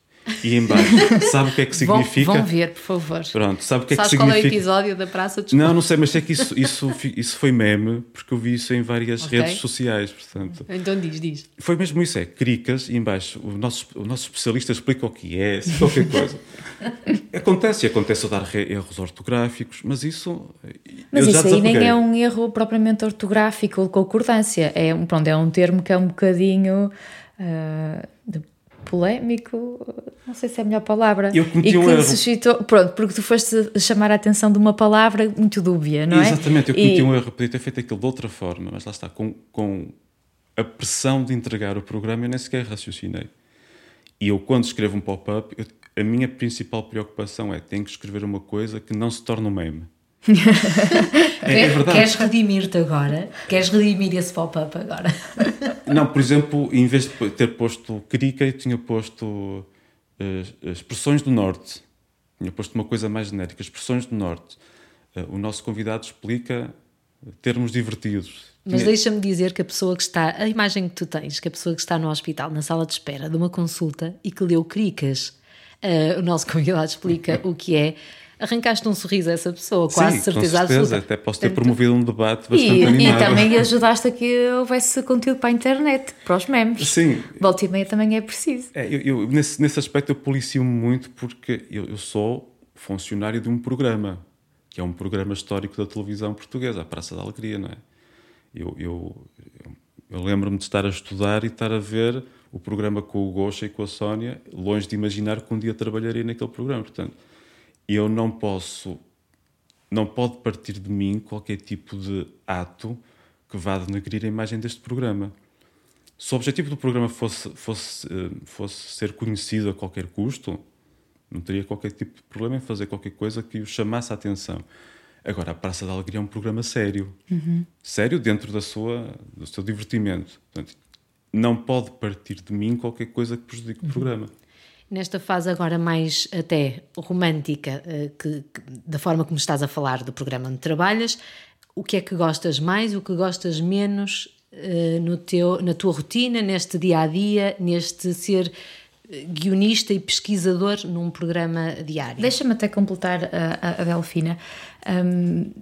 Speaker 3: E embaixo, sabe o que é que significa?
Speaker 2: Vão, vão ver, por favor.
Speaker 3: Pronto, sabe o que
Speaker 2: Sabes
Speaker 3: é que significa? qual
Speaker 2: é o episódio da Praça
Speaker 3: de Não, não sei, mas é que isso, isso, isso foi meme, porque eu vi isso em várias okay. redes sociais, portanto.
Speaker 2: Então diz, diz.
Speaker 3: Foi mesmo isso, é cricas, e embaixo o nosso, o nosso especialista explica o que é, qualquer coisa. acontece, e acontece a dar erros ortográficos, mas isso...
Speaker 1: Mas isso aí nem é um erro propriamente ortográfico ou de concordância, é, pronto, é um termo que é um bocadinho... Uh, polémico, não sei se é a melhor palavra.
Speaker 3: Eu cometi e que um erro.
Speaker 1: suscitou, pronto, porque tu foste chamar a atenção de uma palavra muito dúbia, não
Speaker 3: é? Exatamente, eu cometi e... um erro, podia ter feito aquilo de outra forma, mas lá está, com, com a pressão de entregar o programa, eu nem sequer raciocinei. E eu, quando escrevo um pop-up, a minha principal preocupação é: tenho que escrever uma coisa que não se torne um meme.
Speaker 2: é, é, verdade. Queres redimir-te agora? Queres redimir esse pop-up agora?
Speaker 3: Não, por exemplo, em vez de ter posto crica, eu tinha posto uh, expressões do Norte. Tinha posto uma coisa mais genérica, expressões do Norte. Uh, o nosso convidado explica termos divertidos.
Speaker 2: Mas deixa-me dizer que a pessoa que está, a imagem que tu tens, que a pessoa que está no hospital, na sala de espera de uma consulta e que leu cricas, uh, o nosso convidado explica o que é arrancaste um sorriso a essa pessoa, quase
Speaker 3: Sim,
Speaker 2: certeza,
Speaker 3: com certeza.
Speaker 2: absoluta.
Speaker 3: Até posso ter promovido um debate bastante
Speaker 1: e,
Speaker 3: animado.
Speaker 1: E também ajudaste a que houvesse conteúdo para a internet, para os memes.
Speaker 3: Sim.
Speaker 1: Volta e meia também é preciso.
Speaker 3: É, eu, eu, nesse, nesse aspecto eu policio muito porque eu, eu sou funcionário de um programa, que é um programa histórico da televisão portuguesa, a Praça da Alegria, não é? Eu, eu, eu lembro-me de estar a estudar e estar a ver o programa com o Gosha e com a Sónia, longe de imaginar que um dia trabalharia naquele programa. Portanto, eu não posso, não pode partir de mim qualquer tipo de ato que vá denegrir a imagem deste programa. Se o objetivo do programa fosse, fosse, eh, fosse ser conhecido a qualquer custo, não teria qualquer tipo de problema em fazer qualquer coisa que o chamasse a atenção. Agora, a Praça da Alegria é um programa sério. Uhum. Sério dentro da sua, do seu divertimento. Portanto, não pode partir de mim qualquer coisa que prejudique uhum. o programa.
Speaker 2: Nesta fase agora mais até romântica, eh, que, que, da forma como estás a falar do programa onde trabalhas, o que é que gostas mais, o que gostas menos uh, no teu, na tua rotina, neste dia a dia, neste ser eh, guionista e pesquisador num programa diário?
Speaker 1: Deixa-me até completar a, a Delfina. Um,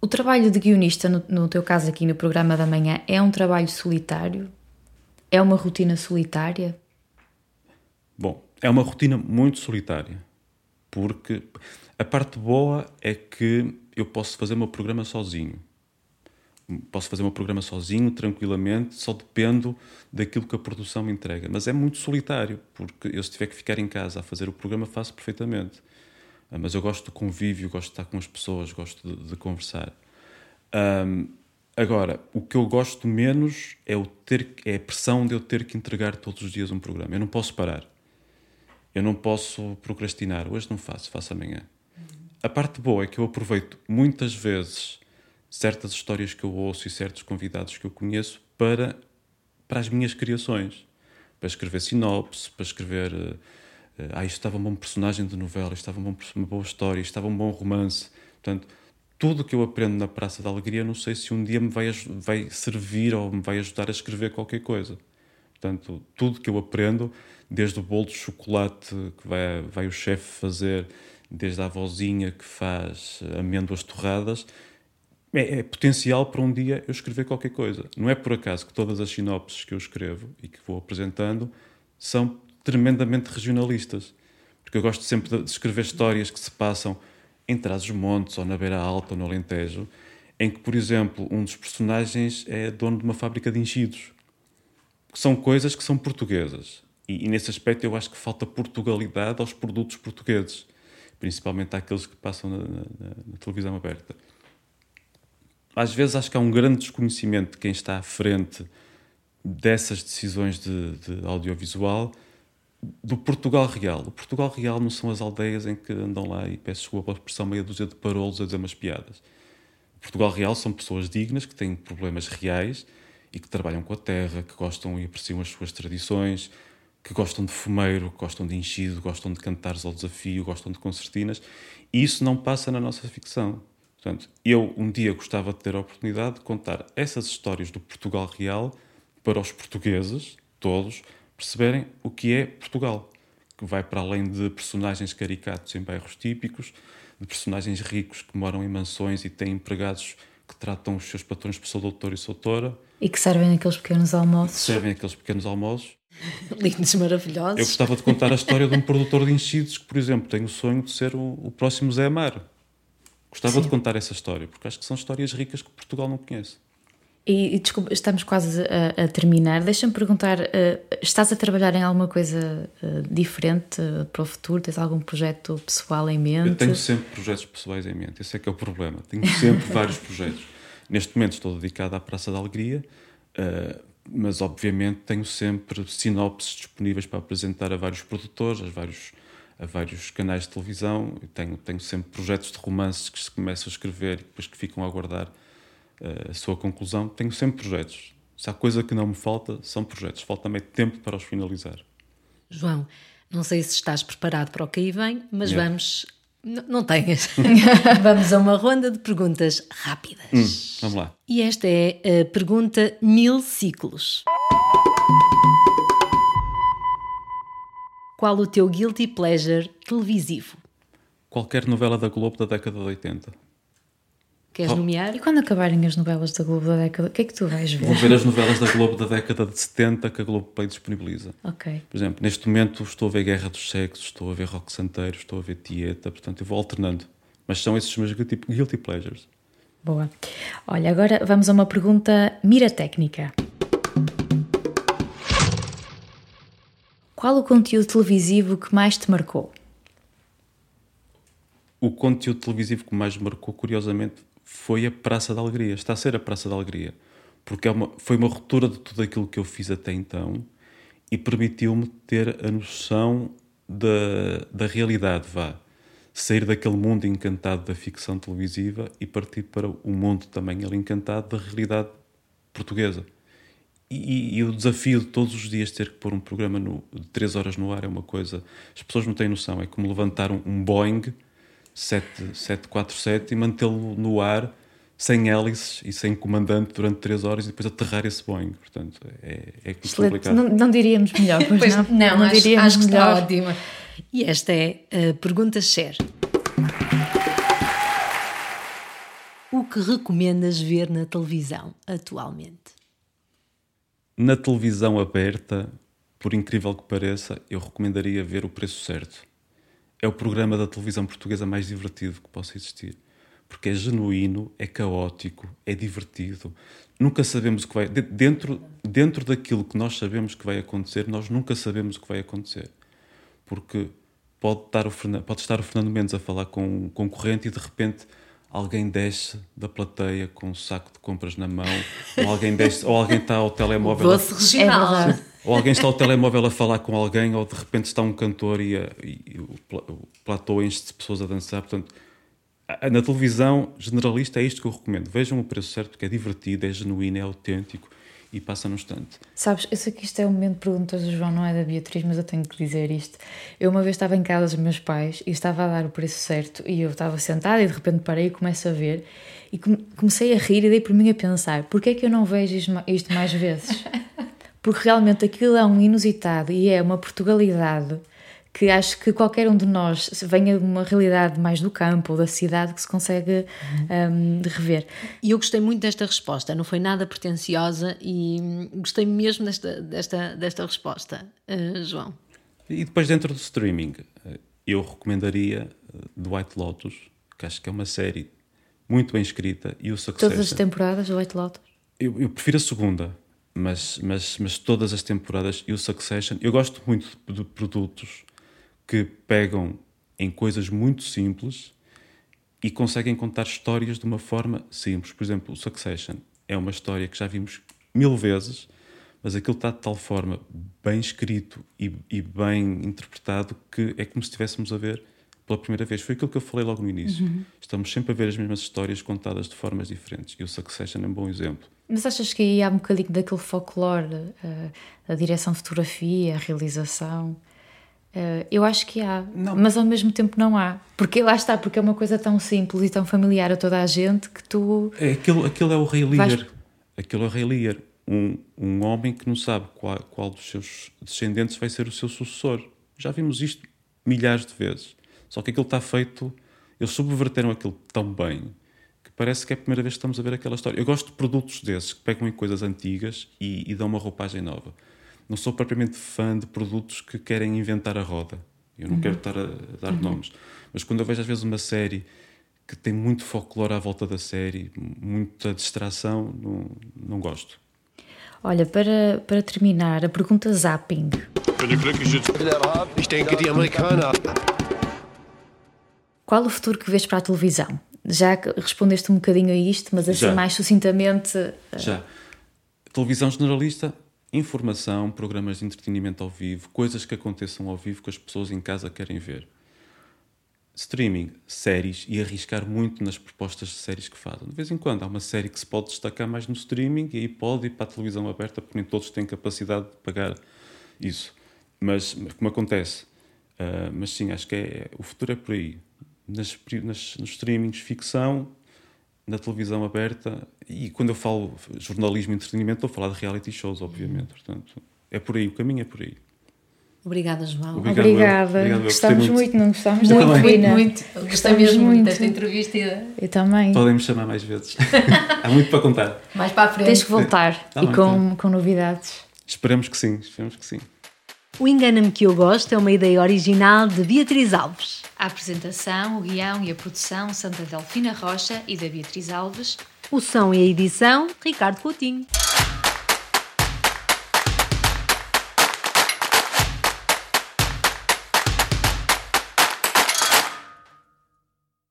Speaker 1: o trabalho de guionista, no, no teu caso aqui no programa da manhã, é um trabalho solitário? É uma rotina solitária?
Speaker 3: É uma rotina muito solitária, porque a parte boa é que eu posso fazer o meu programa sozinho. Posso fazer o meu programa sozinho, tranquilamente, só dependo daquilo que a produção me entrega. Mas é muito solitário, porque eu, se tiver que ficar em casa a fazer o programa, faço perfeitamente. Ah, mas eu gosto do convívio, gosto de estar com as pessoas, gosto de, de conversar. Um, agora, o que eu gosto menos é, o ter, é a pressão de eu ter que entregar todos os dias um programa. Eu não posso parar. Eu não posso procrastinar. Hoje não faço, faço amanhã. A parte boa é que eu aproveito muitas vezes certas histórias que eu ouço e certos convidados que eu conheço para, para as minhas criações. Para escrever sinopse, para escrever. Uh, ah, isto estava um bom personagem de novela, isto estava um bom, uma boa história, isto estava um bom romance. Portanto, tudo o que eu aprendo na Praça da Alegria, não sei se um dia me vai, vai servir ou me vai ajudar a escrever qualquer coisa. Portanto, tudo que eu aprendo, desde o bolo de chocolate que vai, vai o chefe fazer, desde a avózinha que faz amêndoas torradas, é, é, potencial para um dia eu escrever qualquer coisa. Não é por acaso que todas as sinopses que eu escrevo e que vou apresentando são tremendamente regionalistas. Porque eu gosto sempre de escrever histórias que se passam em Trás-os-Montes ou na Beira Alta ou no Alentejo, em que, por exemplo, um dos personagens é dono de uma fábrica de enchidos. São coisas que são portuguesas. E, e nesse aspecto eu acho que falta Portugalidade aos produtos portugueses, principalmente àqueles que passam na, na, na televisão aberta às vezes acho que há um grande desconhecimento de quem está à frente dessas decisões de, de, audiovisual do Portugal real. O Portugal real não são as aldeias em que andam lá e peço desculpa pela expressão meia dúzia de parolos a dizer umas piadas. O Portugal real são pessoas dignas que têm problemas reais e que trabalham com a terra, que gostam e apreciam as suas tradições, que gostam de fumeiro, gostam de enchido, gostam de cantares ao desafio, gostam de concertinas. E isso não passa na nossa ficção. Portanto, eu um dia gostava de ter a oportunidade de contar essas histórias do Portugal real para os portugueses, todos, perceberem o que é Portugal, que vai para além de personagens caricatos em bairros típicos, de personagens ricos que moram em mansões e têm empregados que tratam os seus patrões por seu doutor e doutora.
Speaker 1: E que servem aqueles pequenos almoços.
Speaker 3: Servem aqueles pequenos almoços.
Speaker 2: Lindos, maravilhosos.
Speaker 3: Eu gostava de contar a história de um produtor de enchidos que, por exemplo, tem o sonho de ser o, o próximo Zé Amaro. Gostava Sim. de contar essa história, porque acho que são histórias ricas que Portugal não conhece.
Speaker 1: E, e desculpa, estamos quase a, a terminar. Deixa-me perguntar: uh, estás a trabalhar em alguma coisa uh, diferente uh, para o futuro? Tens algum projeto pessoal em mente?
Speaker 3: Eu tenho sempre projetos pessoais em mente, esse é que é o problema. Tenho sempre vários projetos. Neste momento estou dedicado à Praça da Alegria, mas obviamente tenho sempre sinopses disponíveis para apresentar a vários produtores, a vários a vários canais de televisão. Tenho, tenho sempre projetos de romances que se começam a escrever e depois que ficam a aguardar a sua conclusão. Tenho sempre projetos. Se há coisa que não me falta, são projetos. Falta-me tempo para os finalizar.
Speaker 2: João, não sei se estás preparado para o que aí vem, mas yeah. vamos. N não tenhas. vamos a uma ronda de perguntas rápidas.
Speaker 3: Hum, vamos lá.
Speaker 2: E esta é a pergunta Mil Ciclos. Qual o teu guilty pleasure televisivo?
Speaker 3: Qualquer novela da Globo da década de 80.
Speaker 2: Queres oh. nomear?
Speaker 1: E quando acabarem as novelas da Globo da década, o que é que tu vais ver?
Speaker 3: Vou ver as novelas da Globo da década de 70 que a Globo Play disponibiliza.
Speaker 1: Ok.
Speaker 3: Por exemplo, neste momento estou a ver Guerra dos Sexos, estou a ver Rock Santeiro, estou a ver Tieta, portanto eu vou alternando. Mas são esses meus guilty pleasures.
Speaker 1: Boa. Olha, agora vamos a uma pergunta mira técnica. Qual o conteúdo televisivo que mais te marcou?
Speaker 3: O conteúdo televisivo que mais me marcou, curiosamente, foi a Praça da Alegria. Está a ser a Praça da Alegria. Porque é uma, foi uma ruptura de tudo aquilo que eu fiz até então e permitiu-me ter a noção da, da realidade, vá. Sair daquele mundo encantado da ficção televisiva e partir para o mundo também ele encantado da realidade portuguesa. E, e, o desafio de todos os dias ter que pôr um programa no, de 3 horas no ar é uma coisa. As pessoas não têm noção. É como levantar um, um Boeing 747 e mantê-lo no ar sem hélices e sem comandante durante 3 horas e depois aterrar esse Boeing. Portanto, é, é complicado.
Speaker 1: Não, não, diríamos melhor, pois, pois não?
Speaker 2: Não, não acho, diríamos acho que melhor. está ótima. E esta é a pergunta share. O que recomendas ver na televisão atualmente?
Speaker 3: Na televisão aberta, por incrível que pareça, eu recomendaria ver o preço certo. É o programa da televisão portuguesa mais divertido que possa existir. Porque é genuíno, é caótico, é divertido. Nunca sabemos o que vai. Dentro, dentro daquilo que nós sabemos que vai acontecer, nós nunca sabemos o que vai acontecer. Porque pode estar o Fernando, pode estar o Fernando Mendes a falar com um concorrente e de repente alguém desce da plateia com um saco de compras na mão, ou alguém, desce, ou alguém está ao telemóvel.
Speaker 2: Doce regional. É
Speaker 3: ou alguém está ao telemóvel a falar com alguém, ou de repente está um cantor e, a, e o, o platô enche de pessoas a dançar. Portanto, na televisão generalista é isto que eu recomendo. Vejam o preço certo, porque é divertido, é genuíno, é autêntico e passa no instante.
Speaker 1: Sabes, eu sei que isto é um momento de perguntas do João, não é da Beatriz, mas eu tenho que dizer isto. Eu uma vez estava em casa dos meus pais e estava a dar o preço certo e eu estava sentada e de repente parei e começo a ver e comecei a rir e dei por mim a pensar, porquê é que eu não vejo isto mais vezes? Porque realmente aquilo é um inusitado e é uma Portugalidade que acho que qualquer um de nós venha de uma realidade mais do campo ou da cidade que se consegue um, rever.
Speaker 2: E eu gostei muito desta resposta, não foi nada pretenciosa e gostei mesmo desta, desta, desta resposta, uh, João.
Speaker 3: E depois, dentro do streaming, eh, eu recomendaria The White Lotus, que acho que é uma série muito bem escrita, e o Succession.
Speaker 1: Todas as temporadas do White Lotus?
Speaker 3: Eu, eu prefiro a segunda, mas, mas, mas todas as temporadas e o Succession. Eu gosto muito de produtos que pegam em coisas muito simples e conseguem contar histórias de uma forma simples. Por exemplo, o Succession é uma história que já vimos mil vezes, mas aquilo está de tal forma bem escrito e, e bem interpretado que é como se estivéssemos a ver pela primeira vez. Foi aquilo que eu falei logo no início. Uhum. Estamos sempre a ver as mesmas histórias contadas de formas diferentes e o Succession é um bom exemplo.
Speaker 1: Mas achas que aí há um bocadinho daquele folclore, a, eh, a direção de fotografia, a realização? Uh, eu acho que há, não. mas ao mesmo tempo não há. Porque lá está, porque é uma coisa tão simples e tão familiar a toda a gente que tu.
Speaker 3: É, aquilo, aquilo é o Rei Lear. Vais... Aquilo é o Rei Lear. Um, um homem que não sabe qual, qual dos seus descendentes vai ser o seu sucessor. Já vimos isto milhares de vezes. Só que aquilo está feito. Eles subverteram aquilo tão bem que parece que é a primeira vez que estamos a ver aquela história. Eu gosto de produtos desses que pegam em coisas antigas e, e dão uma roupagem nova não sou propriamente fã de produtos que querem inventar a roda. Eu não uhum. quero estar a, dar uhum. nomes. Mas quando eu vejo às vezes uma série que tem muito folclore à volta da série, muita distração, não, não gosto.
Speaker 1: Olha, para, para terminar, a pergunta zapping. Qual o futuro que vês para a televisão? Já respondeste um bocadinho a isto, mas assim Já. mais sucintamente.
Speaker 3: Já. Televisão generalista, informação, programas de entretenimento ao vivo, coisas que aconteçam ao vivo que as pessoas em casa querem ver. Streaming, séries e arriscar muito nas propostas de séries que fazem. De vez em quando há uma série que se pode destacar mais no streaming e aí pode ir para a televisão aberta, porque nem todos têm capacidade de pagar isso. Mas, como acontece. Uh, mas sim, acho que é, o futuro é por aí. Nas, nas, nos streamings, ficção, na televisão aberta e quando eu falo jornalismo e entretenimento estou a falar de reality shows, obviamente. Portanto, é por aí, o caminho é por aí.
Speaker 2: Obrigada, João.
Speaker 1: Obrigado, Obrigada. Obrigado, gostamos muito. muito, não gostamos
Speaker 2: muito, muito, muito. Gostei mesmo muito desta entrevista.
Speaker 1: Eu também.
Speaker 3: Podem me chamar mais vezes. Há muito para contar.
Speaker 2: Mais para a frente.
Speaker 1: Tens que voltar tá e bem, com, tá. com novidades.
Speaker 3: Esperemos que sim, esperemos que sim.
Speaker 2: O Engana-me que eu gosto é uma ideia original de Beatriz Alves.
Speaker 1: A apresentação, o guião e a produção são da Delfina Rocha e da Beatriz Alves.
Speaker 2: O som e a edição, Ricardo Coutinho.